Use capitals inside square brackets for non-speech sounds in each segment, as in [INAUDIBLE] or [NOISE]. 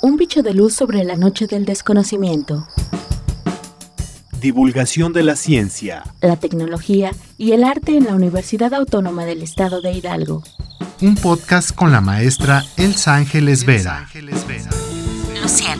Un bicho de luz sobre la noche del desconocimiento. Divulgación de la ciencia, la tecnología y el arte en la Universidad Autónoma del Estado de Hidalgo. Un podcast con la maestra Elsa Ángeles Vera. Luciérnaga. Luciérnaga.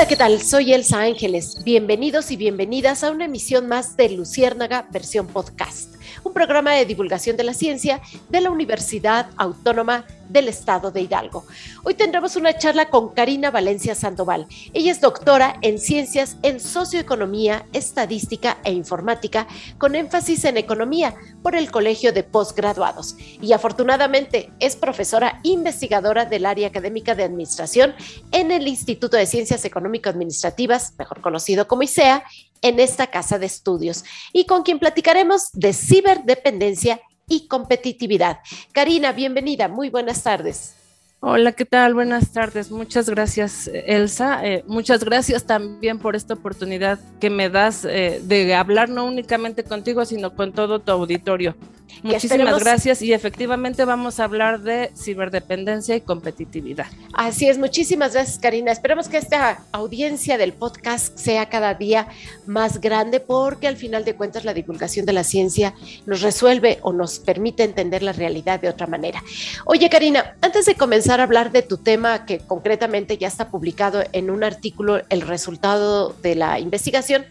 Hola, ¿qué tal? Soy Elsa Ángeles. Bienvenidos y bienvenidas a una emisión más de Luciérnaga versión podcast un programa de divulgación de la ciencia de la Universidad Autónoma del Estado de Hidalgo. Hoy tendremos una charla con Karina Valencia Sandoval. Ella es doctora en ciencias en socioeconomía, estadística e informática, con énfasis en economía por el Colegio de Postgraduados. Y afortunadamente es profesora investigadora del área académica de administración en el Instituto de Ciencias Económico-Administrativas, mejor conocido como ICEA, en esta casa de estudios y con quien platicaremos de ciberdependencia y competitividad. Karina, bienvenida, muy buenas tardes. Hola, ¿qué tal? Buenas tardes. Muchas gracias, Elsa. Eh, muchas gracias también por esta oportunidad que me das eh, de hablar no únicamente contigo, sino con todo tu auditorio. Muchísimas gracias y efectivamente vamos a hablar de ciberdependencia y competitividad. Así es, muchísimas gracias Karina. Esperemos que esta audiencia del podcast sea cada día más grande porque al final de cuentas la divulgación de la ciencia nos resuelve o nos permite entender la realidad de otra manera. Oye Karina, antes de comenzar a hablar de tu tema que concretamente ya está publicado en un artículo, el resultado de la investigación,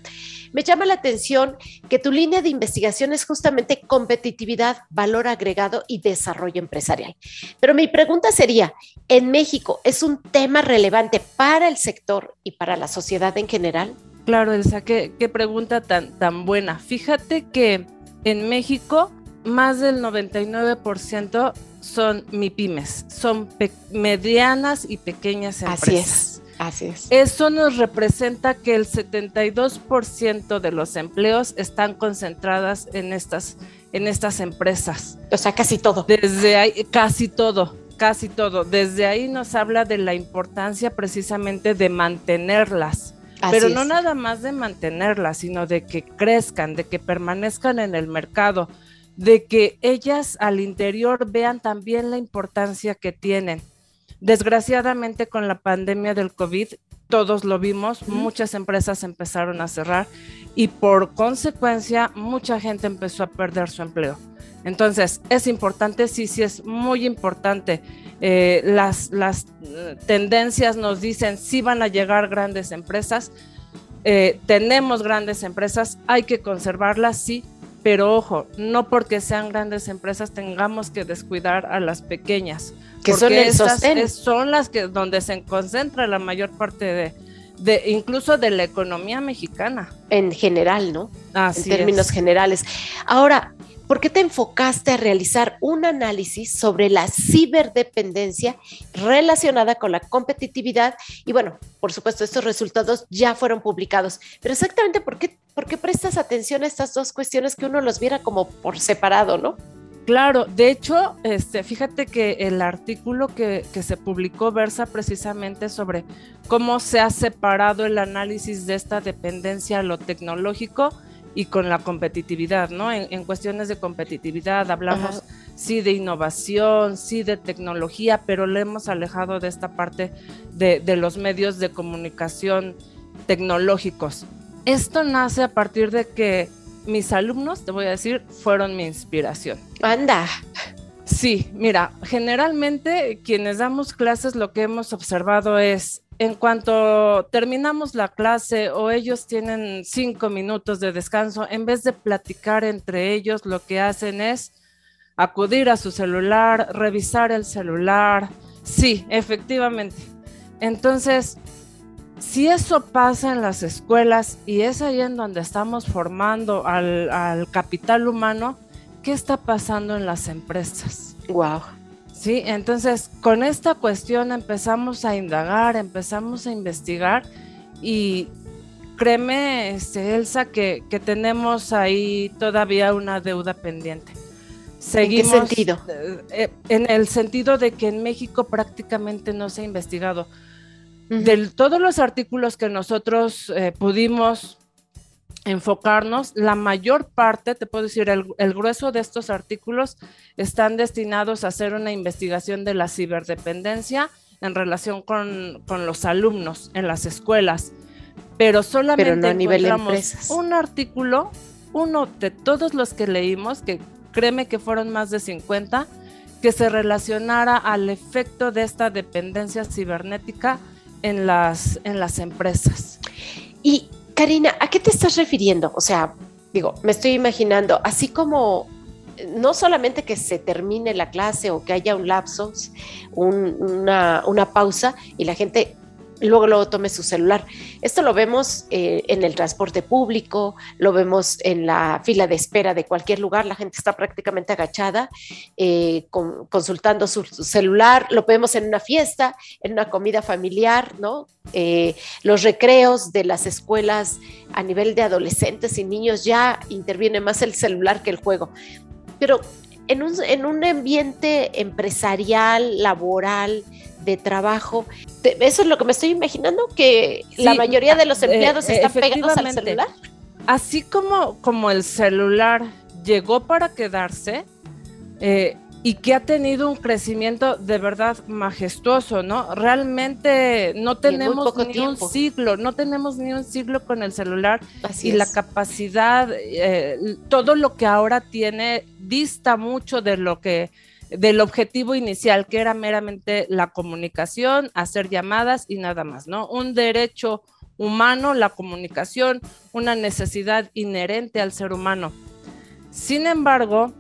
me llama la atención que tu línea de investigación es justamente competitividad, valor agregado y desarrollo empresarial. Pero mi pregunta sería, ¿en México es un tema relevante para el sector y para la sociedad en general? Claro, Elsa, qué, qué pregunta tan, tan buena. Fíjate que en México más del 99% son MIPIMES, son medianas y pequeñas empresas. Así es. Así es. Eso nos representa que el 72% de los empleos están concentradas en estas, en estas empresas. O sea, casi todo. Desde ahí, casi todo, casi todo. Desde ahí nos habla de la importancia precisamente de mantenerlas. pero no nada más de mantenerlas, sino de que crezcan, de que permanezcan en el mercado, de que ellas al interior vean también la importancia que tienen Desgraciadamente con la pandemia del COVID, todos lo vimos, muchas empresas empezaron a cerrar y por consecuencia mucha gente empezó a perder su empleo. Entonces, es importante, sí, sí, es muy importante. Eh, las, las eh, tendencias nos dicen si van a llegar grandes empresas. Eh, tenemos grandes empresas, hay que conservarlas, sí, pero ojo, no porque sean grandes empresas tengamos que descuidar a las pequeñas, que son el son las que donde se concentra la mayor parte de, de incluso de la economía mexicana. En general, ¿no? en términos generales. Ahora, ¿por qué te enfocaste a realizar un análisis sobre la ciberdependencia relacionada con la competitividad? Y bueno, por supuesto, estos resultados ya fueron publicados, pero exactamente por qué, por qué prestas atención a estas dos cuestiones que uno los viera como por separado, ¿no? Claro, de hecho, este, fíjate que el artículo que, se publicó versa precisamente sobre cómo se ha separado el análisis de esta dependencia a lo tecnológico y con la competitividad, ¿no? En, cuestiones de competitividad hablamos sí de innovación, sí de tecnología, pero le hemos alejado de esta parte de, de los medios de comunicación tecnológicos. Esto nace a partir de que mis alumnos, te voy a decir, fueron mi inspiración. Anda. Sí, mira, generalmente quienes damos clases lo que hemos observado es en cuanto terminamos la clase o ellos tienen cinco minutos de descanso, en vez de platicar entre ellos, lo que hacen es acudir a su celular, revisar el celular. Sí, efectivamente. Entonces, si eso pasa en las escuelas y es ahí en donde estamos formando al, capital humano, ¿qué está pasando en las empresas? Wow. Sí, entonces con esta cuestión empezamos a indagar, empezamos a investigar y créeme, este, Elsa, que, tenemos ahí todavía una deuda pendiente. Seguimos, ¿En qué sentido? Eh, en el sentido de que en México prácticamente no se ha investigado de todos los artículos que nosotros eh, pudimos enfocarnos. La mayor parte, te puedo decir, el, grueso de estos artículos están destinados a hacer una investigación de la ciberdependencia en relación con, los alumnos en las escuelas. Pero solamente Pero no a nivel un artículo, uno de todos los que leímos, que créeme que fueron más de 50, que se relacionara al efecto de esta dependencia cibernética en las, en las empresas. Y Karina, ¿a qué te estás refiriendo? O sea, digo, me estoy imaginando, así como no solamente que se termine la clase o que haya un lapso, una, una pausa y la gente luego luego tome su celular. Esto lo vemos eh, en el transporte público, lo vemos en la fila de espera de cualquier lugar, la gente está prácticamente agachada eh, consultando su, celular, lo vemos en una fiesta, en una comida familiar, ¿no? Eh, los recreos de las escuelas a nivel de adolescentes y niños ya interviene más el celular que el juego. Pero en un, en un ambiente empresarial, laboral, de trabajo. Eso es lo que me estoy imaginando, que la mayoría de los eh, empleados están pegados al celular. Así como, como el celular llegó para quedarse eh, y que ha tenido un crecimiento de verdad majestuoso, ¿no? Realmente no tenemos ni un siglo, no tenemos ni un siglo con el celular y la capacidad, eh, todo lo que ahora tiene dista mucho de lo que del objetivo inicial, que era meramente la comunicación, hacer llamadas y nada más, ¿no? Un derecho humano, la comunicación, una necesidad inherente al ser humano. Sin embargo,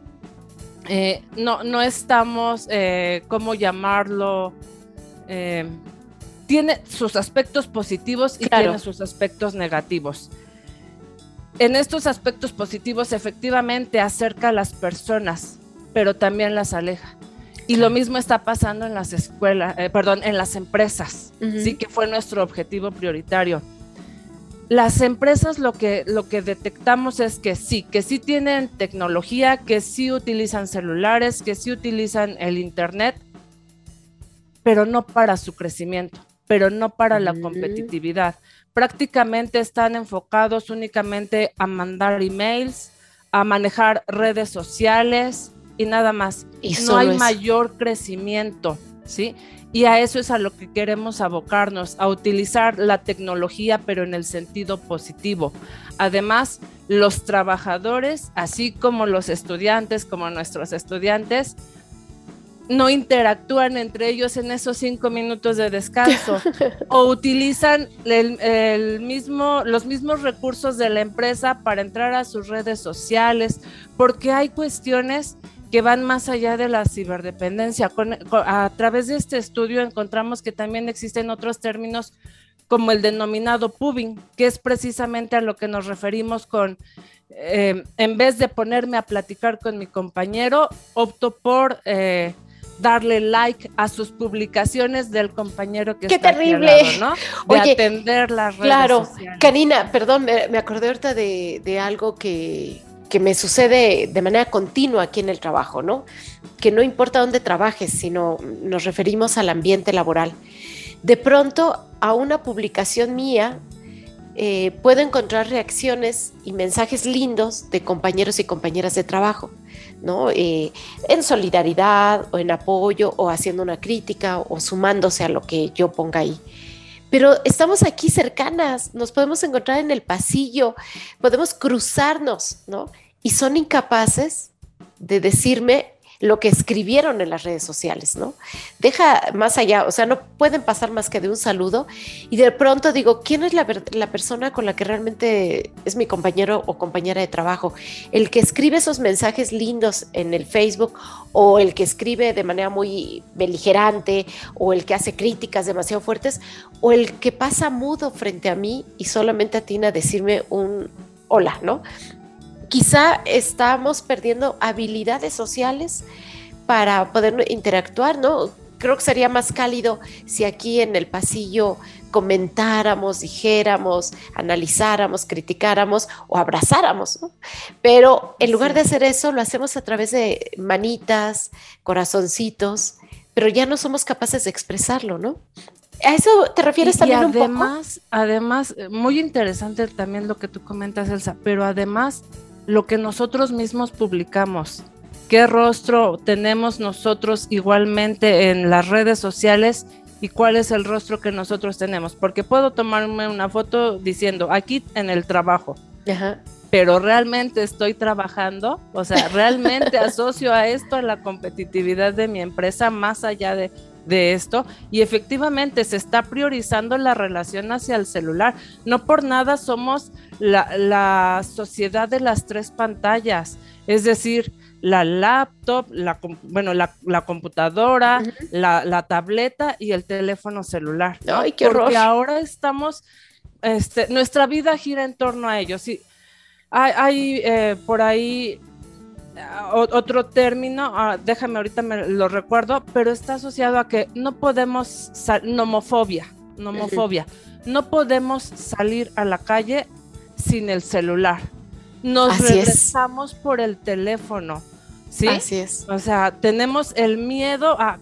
eh, no, no estamos, eh, ¿cómo llamarlo? Eh, tiene sus aspectos positivos y tiene sus aspectos negativos. En estos aspectos positivos, efectivamente, acerca a las personas, pero también las aleja. Y lo mismo está pasando en las escuelas, eh, perdón, en las empresas, sí que fue nuestro objetivo prioritario. Las empresas lo que, lo que detectamos es que sí, que sí tienen tecnología, que sí utilizan celulares, que sí utilizan el Internet, pero no para su crecimiento, pero no para la competitividad. Prácticamente están enfocados únicamente a mandar emails, a manejar redes sociales, y nada más. Y no hay mayor crecimiento, ¿sí? Y a eso es a lo que queremos abocarnos, a utilizar la tecnología, pero en el sentido positivo. Además, los trabajadores, así como los estudiantes, como nuestros estudiantes, no interactúan entre ellos en esos cinco minutos de descanso [LAUGHS] o utilizan el, mismo, los mismos recursos de la empresa para entrar a sus redes sociales, porque hay cuestiones que van más allá de la ciberdependencia. a través de este estudio encontramos que también existen otros términos como el denominado pubbing, que es precisamente a lo que nos referimos con, eh, en vez de ponerme a platicar con mi compañero, opto por eh, darle like a sus publicaciones del compañero que ¡Qué está terrible! ¿no? De atender las redes claro, Karina, perdón, me, acordé ahorita de, de algo que, que me sucede de manera continua aquí en el trabajo, ¿no? Que no importa dónde trabajes, sino nos referimos al ambiente laboral. De pronto, a una publicación mía, eh, puedo encontrar reacciones y mensajes lindos de compañeros y compañeras de trabajo, ¿no? Eh, en solidaridad o en apoyo o haciendo una crítica o sumándose a lo que yo ponga ahí pero estamos aquí cercanas, nos podemos encontrar en el pasillo, podemos cruzarnos, ¿no? Y son incapaces de decirme lo que escribieron en las redes sociales, ¿no? Deja más allá, o sea, no pueden pasar más que de un saludo y de pronto digo, ¿quién es la, persona con la que realmente es mi compañero o compañera de trabajo? El que escribe esos mensajes lindos en el Facebook o el que escribe de manera muy beligerante o el que hace críticas demasiado fuertes o el que pasa mudo frente a mí y solamente atina a decirme un hola, ¿no? Quizá estamos perdiendo habilidades sociales para poder interactuar, ¿no? Creo que sería más cálido si aquí en el pasillo comentáramos, dijéramos, analizáramos, criticáramos o abrazáramos, ¿no? Pero en lugar de hacer eso, lo hacemos a través de manitas, corazoncitos, pero ya no somos capaces de expresarlo, ¿no? ¿A eso te refieres también además, un poco? Además, eh, muy interesante también lo que tú comentas, Elsa, pero además lo que nosotros mismos publicamos. ¿Qué rostro tenemos nosotros igualmente en las redes sociales y cuál es el rostro que nosotros tenemos? Porque puedo tomarme una foto diciendo aquí en el trabajo. Ajá pero realmente estoy trabajando, o sea, realmente [LAUGHS] asocio a esto a la competitividad de mi empresa más allá de, esto y efectivamente se está priorizando la relación hacia el celular. No por nada somos la, sociedad de las tres pantallas, es decir, la laptop, la, bueno, la, computadora, la, tableta y el teléfono celular. Ay, qué Porque ahora estamos, este, nuestra vida gira en torno a ellos. Y hay, eh, por ahí ah, otro término, ah, déjame ahorita me lo recuerdo, pero está asociado a que no podemos, nomofobia, nomofobia, no podemos salir a la calle sin el celular. Nos regresamos por el teléfono. ¿Sí? Así es. O sea, tenemos el miedo a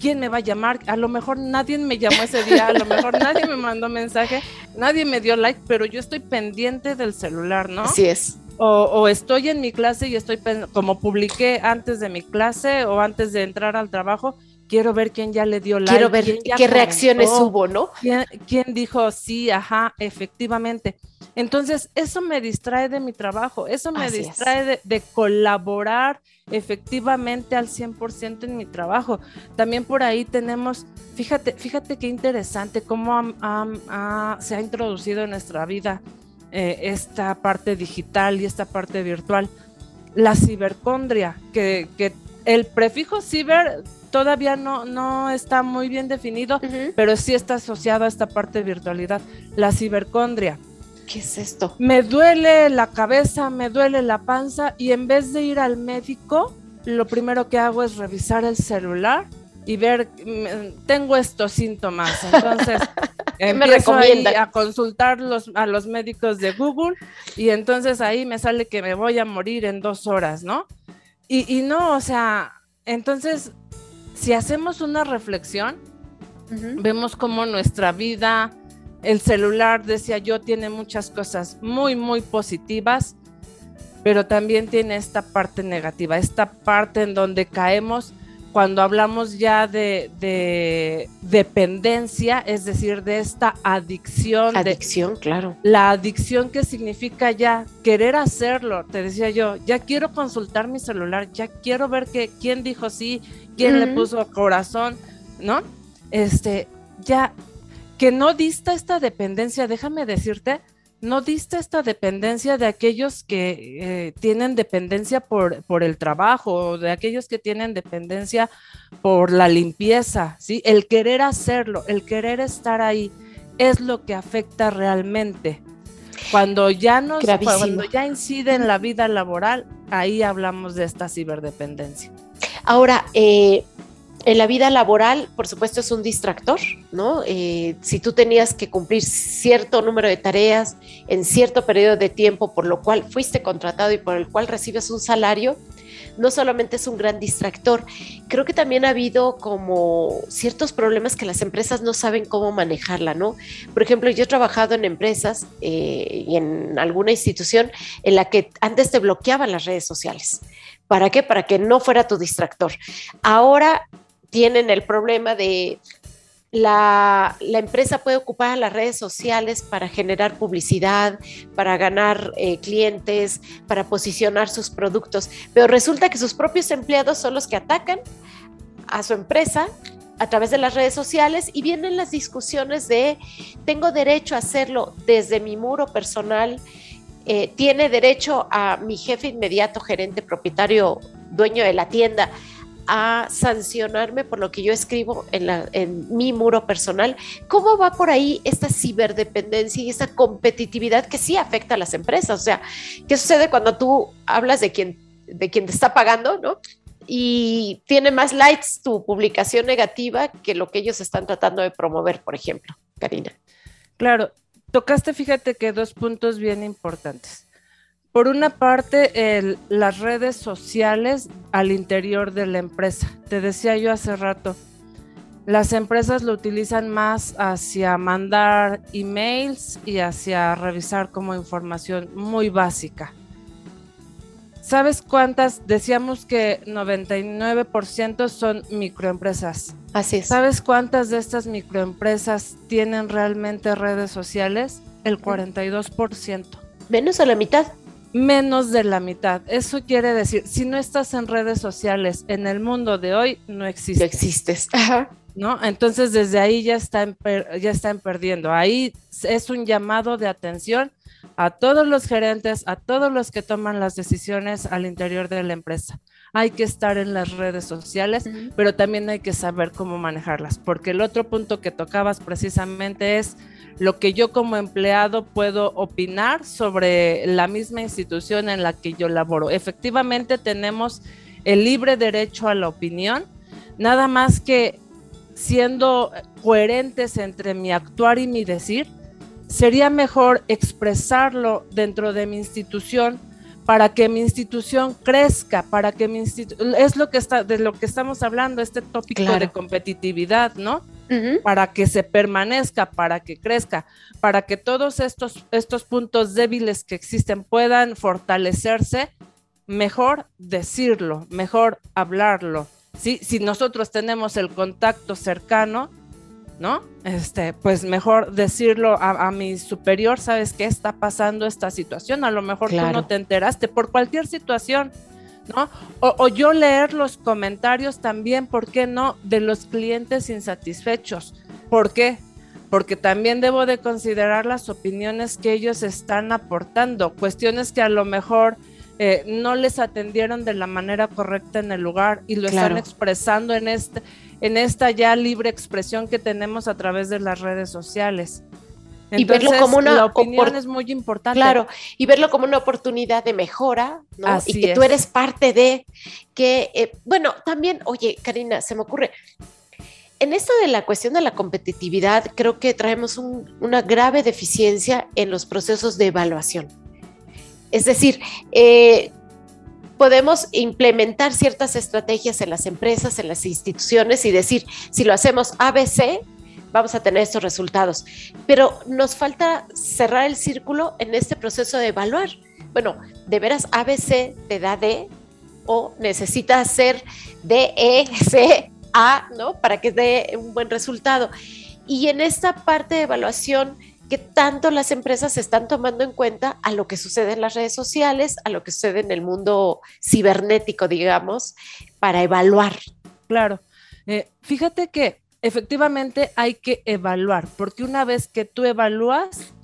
quién me va a llamar. A lo mejor nadie me llamó ese día, a lo mejor nadie me mandó mensaje, nadie me dio like, pero yo estoy pendiente del celular, ¿no? Así es. O, estoy en mi clase y estoy, como publiqué antes de mi clase o antes de entrar al trabajo, quiero ver quién ya le dio like. Quiero ver qué reacciones hubo, ¿no? ¿Quién, ¿Quién, dijo sí, ajá, efectivamente? Entonces, eso me distrae de mi trabajo, eso me distrae de, colaborar efectivamente al 100% en mi trabajo. También por ahí tenemos, fíjate, fíjate qué interesante cómo se ha introducido en nuestra vida eh, esta parte digital y esta parte virtual. La cibercondria, que, el prefijo ciber todavía no, no está muy bien definido, pero sí está asociado a esta parte de virtualidad. La cibercondria ¿Qué es esto? Me duele la cabeza, me duele la panza y en vez de ir al médico, lo primero que hago es revisar el celular y ver, mm, tengo estos síntomas. [LAUGHS] Entonces, empiezo a consultar a los médicos de Google y entonces ahí me sale que me voy a morir en dos horas, ¿no? Y, y no, o sea, entonces, si hacemos una reflexión, vemos cómo nuestra vida, el celular, decía yo, tiene muchas cosas muy, muy positivas, pero también tiene esta parte negativa, esta parte en donde caemos cuando hablamos ya de, dependencia, es decir, de esta adicción. Adicción, claro. La adicción que significa ya querer hacerlo, te decía yo, ya quiero consultar mi celular, ya quiero ver que, quién dijo sí, quién le puso corazón, ¿no? Este, ya que no dista esta dependencia, déjame decirte, no dista esta dependencia de aquellos que eh, tienen dependencia por, por el trabajo, de aquellos que tienen dependencia por la limpieza, ¿sí? El querer hacerlo, el querer estar ahí, es lo que afecta realmente. Cuando ya nos, cuando ya incide en la vida laboral, ahí hablamos de esta ciberdependencia. Ahora, eh, en la vida laboral, por supuesto, es un distractor, ¿no? Eh, si tú tenías que cumplir cierto número de tareas en cierto periodo de tiempo, por lo cual fuiste contratado y por el cual recibes un salario, no solamente es un gran distractor, creo que también ha habido como ciertos problemas que las empresas no saben cómo manejarla, ¿no? Por ejemplo, yo he trabajado en empresas eh, y en alguna institución en la que antes te bloqueaban las redes sociales. ¿Para qué? Para que no fuera tu distractor. Ahora tienen el problema de la, empresa puede ocupar las redes sociales para generar publicidad, para ganar eh, clientes, para posicionar sus productos, pero resulta que sus propios empleados son los que atacan a su empresa a través de las redes sociales y vienen las discusiones de tengo derecho a hacerlo desde mi muro personal, eh, tiene derecho a mi jefe inmediato, gerente, propietario, dueño de la tienda a sancionarme por lo que yo escribo en, la, mi muro personal. ¿Cómo va por ahí esta ciberdependencia y esa competitividad que sí afecta a las empresas? O sea, ¿qué sucede cuando tú hablas de quien, de quien te está pagando, ¿no? Y tiene más likes tu publicación negativa que lo que ellos están tratando de promover, por ejemplo, Karina. Claro, tocaste, fíjate que dos puntos bien importantes. Por una parte, las redes sociales al interior de la empresa. Te decía yo hace rato, las empresas lo utilizan más hacia mandar emails y hacia revisar como información muy básica. ¿Sabes cuántas? Decíamos que 99% son microempresas. Así es. ¿Sabes cuántas de estas microempresas tienen realmente redes sociales? El 42%. Menos a la mitad. Menos de la mitad. Eso quiere decir, si no estás en redes sociales en el mundo de hoy, no existes. No existes. ¿No? Entonces desde ahí ya están, ya están perdiendo. Ahí es un llamado de atención a todos los gerentes, a todos los que toman las decisiones al interior de la empresa. Hay que estar en las redes sociales, pero también hay que saber cómo manejarlas, porque el otro punto que tocabas precisamente es lo que yo como empleado puedo opinar sobre la misma institución en la que yo laboro. Efectivamente tenemos el libre derecho a la opinión, nada más que siendo coherentes entre mi actuar y mi decir, sería mejor expresarlo dentro de mi institución para que mi institución crezca, para que mi institución, es lo que está, de lo que estamos hablando, este tópico de competitividad, ¿no? Para que se permanezca, para que crezca, para que todos estos, estos puntos débiles que existen puedan fortalecerse, mejor decirlo, mejor hablarlo. ¿sí? Si nosotros tenemos el contacto cercano, ¿no? Este, pues mejor decirlo a, mi superior, ¿sabes qué está pasando esta situación? A lo mejor tú no te enteraste por cualquier situación, ¿no? O, yo leer los comentarios también, ¿por qué no? De los clientes insatisfechos. ¿Por qué? Porque también debo de considerar las opiniones que ellos están aportando, cuestiones que a lo mejor eh, no les atendieron de la manera correcta en el lugar y lo están expresando en este en esta ya libre expresión que tenemos a través de las redes sociales. y verlo como una opinión es muy importante. Claro, y verlo como una oportunidad de mejora, ¿no? y que tú eres parte de que, eh, bueno, también, oye, Karina, se me ocurre, en esto de la cuestión de la competitividad, creo que traemos una grave deficiencia en los procesos de evaluación. Es decir, eh, podemos implementar ciertas estrategias en las empresas, en las instituciones y decir, si lo hacemos ABC, vamos a tener estos resultados. Pero nos falta cerrar el círculo en este proceso de evaluar. Bueno, ¿de veras ABC te da D o necesita hacer D, E, C, A, ¿no? Para que dé un buen resultado. Y en esta parte de evaluación, que tanto las empresas están tomando en cuenta a lo que sucede en las redes sociales, a lo que sucede en el mundo cibernético, digamos, para evaluar. Claro. Eh, fíjate que efectivamente hay que evaluar, porque una vez que tú evalúas,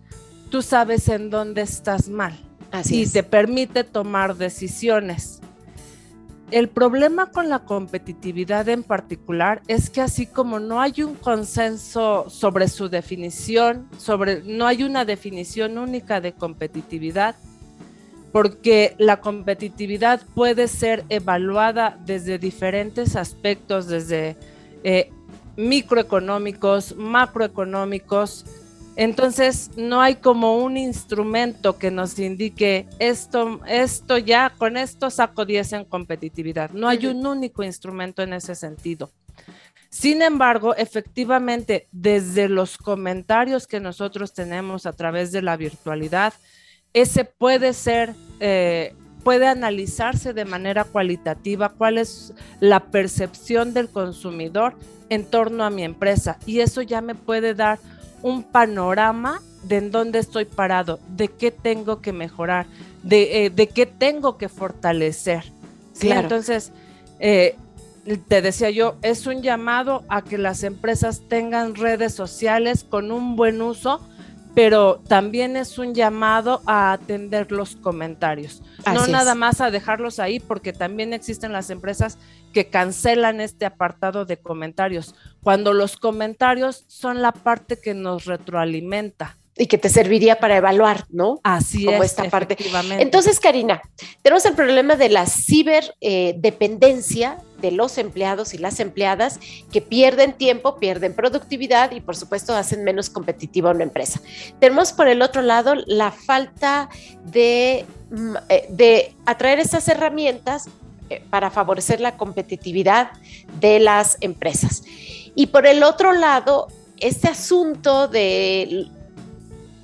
tú sabes en dónde estás mal. Así y te permite tomar decisiones. El problema con la competitividad en particular es que así como no hay un consenso sobre su definición, sobre no hay una definición única de competitividad, porque la competitividad puede ser evaluada desde diferentes aspectos, desde eh, microeconómicos, macroeconómicos, entonces, no hay como un instrumento que nos indique esto, esto ya, con esto saco 10 en competitividad. No hay un único instrumento en ese sentido. Sin embargo, efectivamente, desde los comentarios que nosotros tenemos a través de la virtualidad, ese puede ser, eh, puede analizarse de manera cualitativa cuál es la percepción del consumidor en torno a mi empresa. Y eso ya me puede dar un panorama de en dónde estoy parado, de qué tengo que mejorar, de, eh, qué tengo que fortalecer. ¿sí? Entonces, eh, te decía yo, es un llamado a que las empresas tengan redes sociales con un buen uso, pero también es un llamado a atender los comentarios, no nada más a dejarlos ahí, porque también existen las empresas que cancelan este apartado de comentarios, cuando los comentarios son la parte que nos retroalimenta. Y que te serviría para evaluar, ¿no? Así Como es. Esta parte. Entonces, Karina, tenemos el problema de la ciberdependencia eh, de los empleados y las empleadas que pierden tiempo, pierden productividad y por supuesto hacen menos competitiva una empresa. Tenemos por el otro lado la falta de, mm, eh, de atraer estas herramientas eh, para favorecer la competitividad de las empresas. Y por el otro lado, este asunto de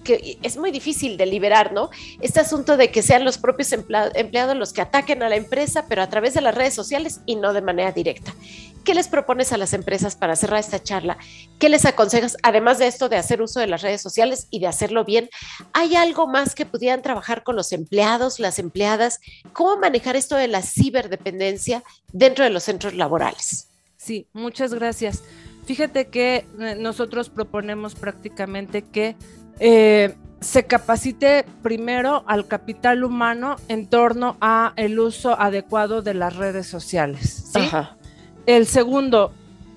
que es muy difícil de liberar, ¿no? Este asunto de que sean los propios empleados los que ataquen a la empresa, pero a través de las redes sociales y no de manera directa. ¿Qué les propones a las empresas para cerrar esta charla? ¿Qué les aconsejas, además de esto de hacer uso de las redes sociales y de hacerlo bien? ¿Hay algo más que pudieran trabajar con los empleados, las empleadas? ¿Cómo manejar esto de la ciberdependencia dentro de los centros laborales? Sí, muchas gracias. Fíjate que eh, nosotros proponemos prácticamente que eh, se capacite primero al capital humano en torno a el uso adecuado de las redes sociales. El segundo,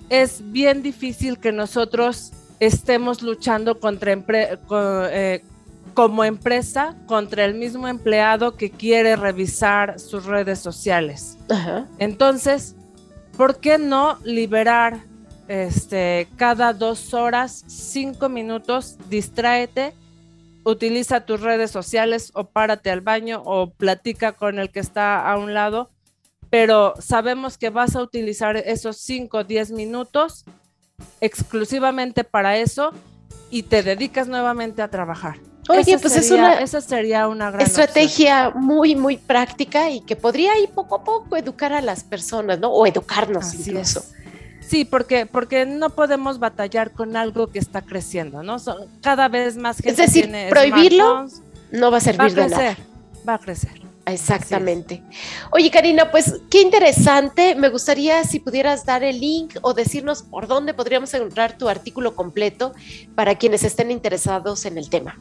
es bien difícil que nosotros estemos luchando contra eh, como empresa contra el mismo empleado que quiere revisar sus redes sociales. Entonces, ¿por qué no liberar este, cada dos horas, cinco minutos, distráete, utiliza tus redes sociales o párate al baño o platica con el que está a un lado, pero sabemos que vas a utilizar esos cinco o diez minutos exclusivamente para eso y te dedicas nuevamente a trabajar. Oye, pues es una, esa sería una gran estrategia muy, muy práctica y que podría ir poco a poco educar a las personas, ¿no? O educarnos incluso. Sí, porque, porque no podemos batallar con algo que está creciendo, ¿no? cada vez más gente Es decir, prohibirlo no va a servir va a crecer, de nada. Va a crecer. Exactamente. Oye, Karina, pues qué interesante. Me gustaría si pudieras dar el link o decirnos por dónde podríamos encontrar tu artículo completo para quienes estén interesados en el tema.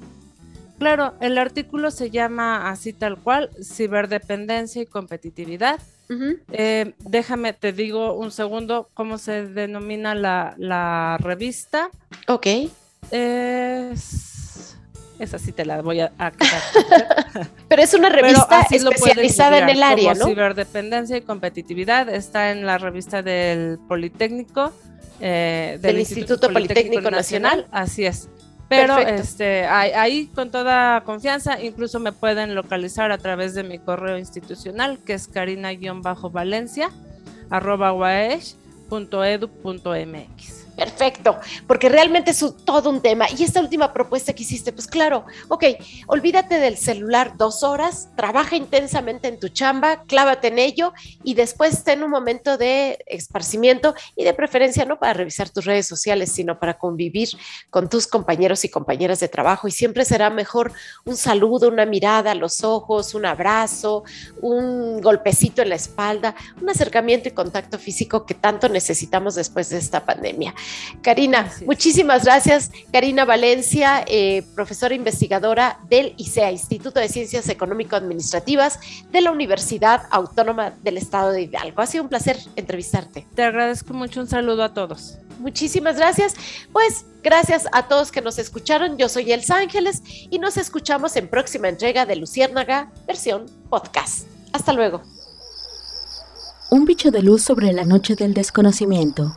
Claro, el artículo se llama así tal cual, ciberdependencia y competitividad. Eh, déjame, te digo un segundo cómo se denomina la, revista. Ok. Es, esa sí te la voy a, [LAUGHS] Pero es una revista especializada en el área, ¿no? Ciberdependencia y competitividad está en la revista del Politécnico. Eh, del, Instituto, Politécnico, Nacional. Así es. Pero este, ahí, con toda confianza, incluso me pueden localizar a través de mi correo institucional, que es carina-valencia, arroba Perfecto, porque realmente es todo un tema. Y esta última propuesta que hiciste, pues claro, ok, olvídate del celular dos horas, trabaja intensamente en tu chamba, clávate en ello y después ten un momento de esparcimiento y de preferencia no para revisar tus redes sociales, sino para convivir con tus compañeros y compañeras de trabajo. Y siempre será mejor un saludo, una mirada a los ojos, un abrazo, un golpecito en la espalda, un acercamiento y contacto físico que tanto necesitamos después de esta pandemia. Karina, muchísimas gracias. Karina Valencia, eh, profesora investigadora del ICEA, Instituto de Ciencias Económico-Administrativas de la Universidad Autónoma del Estado de Hidalgo. Ha sido un placer entrevistarte. Te agradezco mucho. Un saludo a todos. Muchísimas gracias. Pues gracias a todos que nos escucharon. Yo soy Elsa Ángeles y nos escuchamos en próxima entrega de Luciérnaga, versión podcast. Hasta luego. Un bicho de luz sobre la noche del desconocimiento.